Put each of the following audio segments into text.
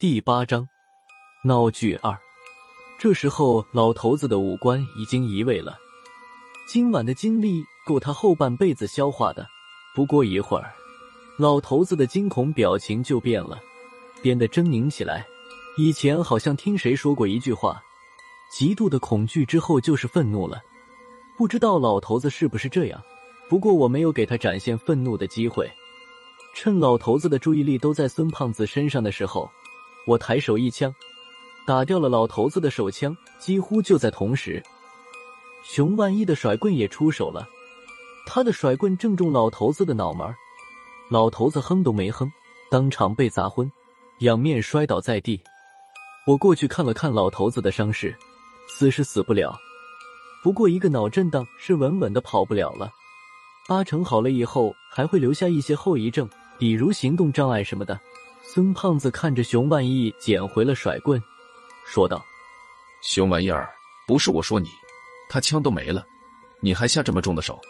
第八章闹剧二。这时候，老头子的五官已经移位了，今晚的经历够他后半辈子消化的。不过一会儿，老头子的惊恐表情就变了，变得狰狞起来。以前好像听谁说过一句话：“极度的恐惧之后就是愤怒了。”不知道老头子是不是这样？不过我没有给他展现愤怒的机会，趁老头子的注意力都在孙胖子身上的时候。我抬手一枪，打掉了老头子的手枪。几乎就在同时，熊万一的甩棍也出手了。他的甩棍正中老头子的脑门，老头子哼都没哼，当场被砸昏，仰面摔倒在地。我过去看了看老头子的伤势，死是死不了，不过一个脑震荡是稳稳的跑不了了。八成好了以后还会留下一些后遗症，比如行动障碍什么的。孙胖子看着熊万义捡回了甩棍，说道：“熊玩意儿，不是我说你，他枪都没了，你还下这么重的手？”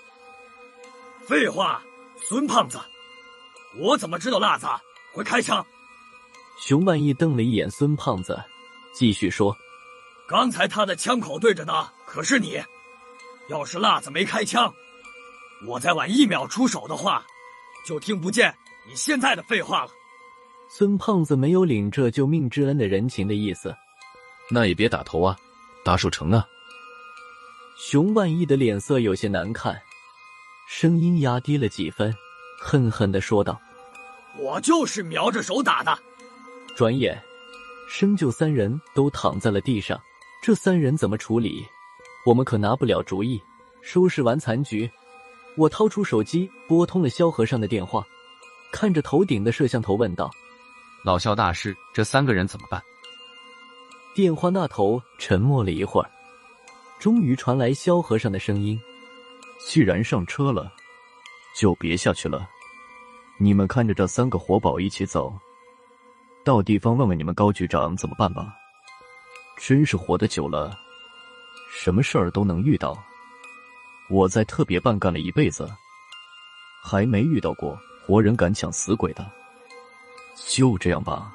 废话，孙胖子，我怎么知道辣子会开枪？熊万义瞪了一眼孙胖子，继续说：“刚才他的枪口对着的可是你，要是辣子没开枪，我再晚一秒出手的话，就听不见你现在的废话了。”孙胖子没有领这救命之恩的人情的意思，那也别打头啊，打手成啊。熊万义的脸色有些难看，声音压低了几分，恨恨的说道：“我就是瞄着手打的。”转眼，生就三人都躺在了地上，这三人怎么处理？我们可拿不了主意。收拾完残局，我掏出手机拨通了萧和尚的电话，看着头顶的摄像头问道。老萧大师，这三个人怎么办？电话那头沉默了一会儿，终于传来萧和尚的声音：“既然上车了，就别下去了。你们看着这三个活宝一起走，到地方问问你们高局长怎么办吧。真是活得久了，什么事儿都能遇到。我在特别办干了一辈子，还没遇到过活人敢抢死鬼的。”就这样吧。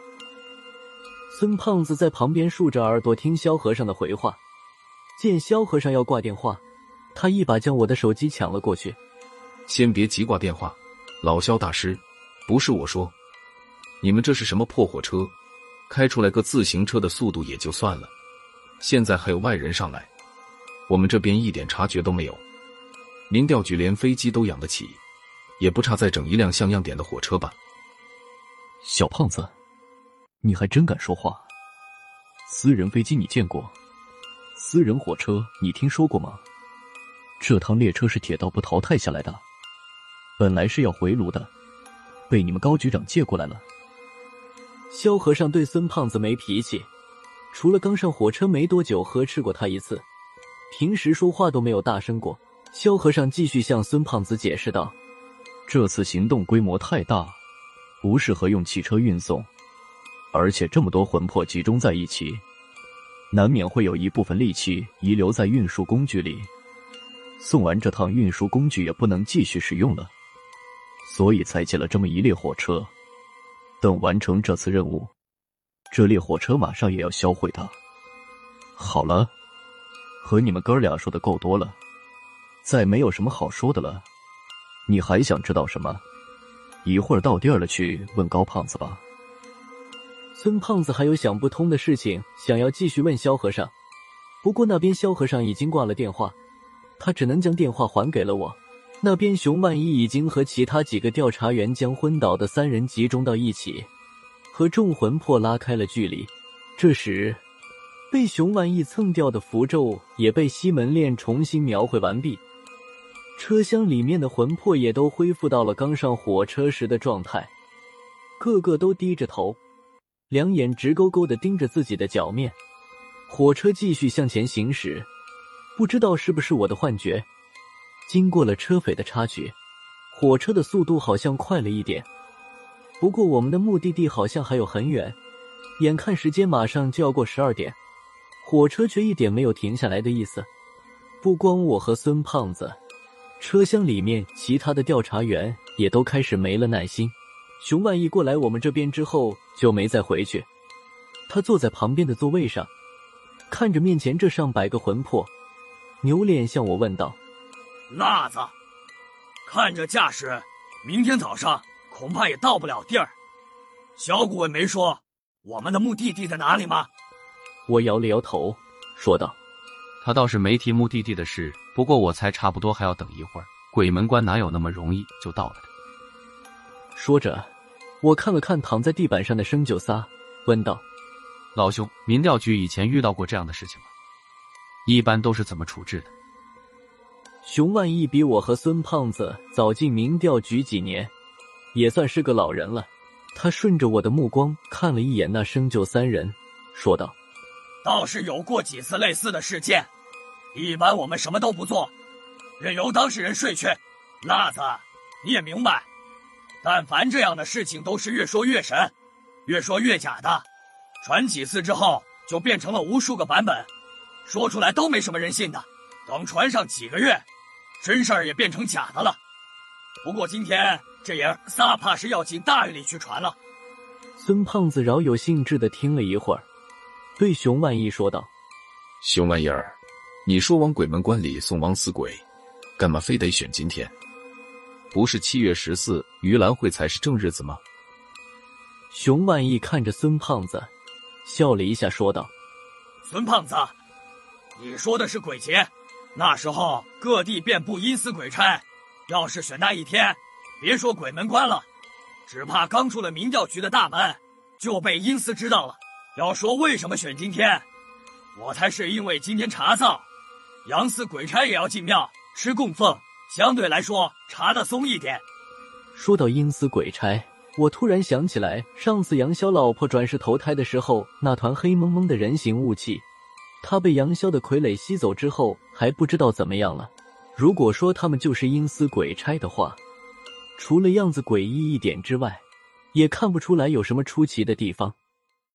孙胖子在旁边竖着耳朵听萧和尚的回话。见萧和尚要挂电话，他一把将我的手机抢了过去。先别急挂电话，老萧大师，不是我说，你们这是什么破火车？开出来个自行车的速度也就算了，现在还有外人上来，我们这边一点察觉都没有。民调局连飞机都养得起，也不差再整一辆像样点的火车吧？小胖子，你还真敢说话！私人飞机你见过？私人火车你听说过吗？这趟列车是铁道部淘汰下来的，本来是要回炉的，被你们高局长借过来了。萧和尚对孙胖子没脾气，除了刚上火车没多久呵斥过他一次，平时说话都没有大声过。萧和尚继续向孙胖子解释道：“这次行动规模太大。”不适合用汽车运送，而且这么多魂魄集中在一起，难免会有一部分力气遗留在运输工具里。送完这趟运输工具也不能继续使用了，所以才借了这么一列火车。等完成这次任务，这列火车马上也要销毁的。好了，和你们哥俩说的够多了，再没有什么好说的了。你还想知道什么？一会儿到地儿了，去问高胖子吧。孙胖子还有想不通的事情，想要继续问萧和尚，不过那边萧和尚已经挂了电话，他只能将电话还给了我。那边熊万一已经和其他几个调查员将昏倒的三人集中到一起，和众魂魄拉开了距离。这时，被熊万一蹭掉的符咒也被西门链重新描绘完毕。车厢里面的魂魄也都恢复到了刚上火车时的状态，个个都低着头，两眼直勾勾的盯着自己的脚面。火车继续向前行驶，不知道是不是我的幻觉，经过了车匪的插曲，火车的速度好像快了一点。不过我们的目的地好像还有很远，眼看时间马上就要过十二点，火车却一点没有停下来的意思。不光我和孙胖子。车厢里面，其他的调查员也都开始没了耐心。熊万一过来我们这边之后，就没再回去。他坐在旁边的座位上，看着面前这上百个魂魄，扭脸向我问道：“辣子，看这架势，明天早上恐怕也到不了地儿。小顾问没说我们的目的地在哪里吗？”我摇了摇头，说道：“他倒是没提目的地的事，不过我猜差不多还要等一会儿。鬼门关哪有那么容易就到了的？”说着，我看了看躺在地板上的生九撒，问道：“老兄，民调局以前遇到过这样的事情吗？一般都是怎么处置的？”熊万义比我和孙胖子早进民调局几年，也算是个老人了。他顺着我的目光看了一眼那生就三人，说道。倒是有过几次类似的事件，一般我们什么都不做，任由当事人睡去。辣子，你也明白，但凡这样的事情都是越说越神，越说越假的，传几次之后就变成了无数个版本，说出来都没什么人信的。等传上几个月，真事儿也变成假的了。不过今天这爷仨怕是要进大狱里去传了。孙胖子饶有兴致的听了一会儿。对熊万义说道：“熊玩意儿，你说往鬼门关里送枉死鬼，干嘛非得选今天？不是七月十四盂兰会才是正日子吗？”熊万义看着孙胖子，笑了一下，说道：“孙胖子，你说的是鬼节，那时候各地遍布阴司鬼差，要是选那一天，别说鬼门关了，只怕刚出了民调局的大门，就被阴司知道了。”要说为什么选今天，我猜是因为今天查灶，杨司鬼差也要进庙吃供奉，相对来说查的松一点。说到阴司鬼差，我突然想起来上次杨潇老婆转世投胎的时候，那团黑蒙蒙的人形雾气，他被杨潇的傀儡吸走之后，还不知道怎么样了。如果说他们就是阴司鬼差的话，除了样子诡异一点之外，也看不出来有什么出奇的地方。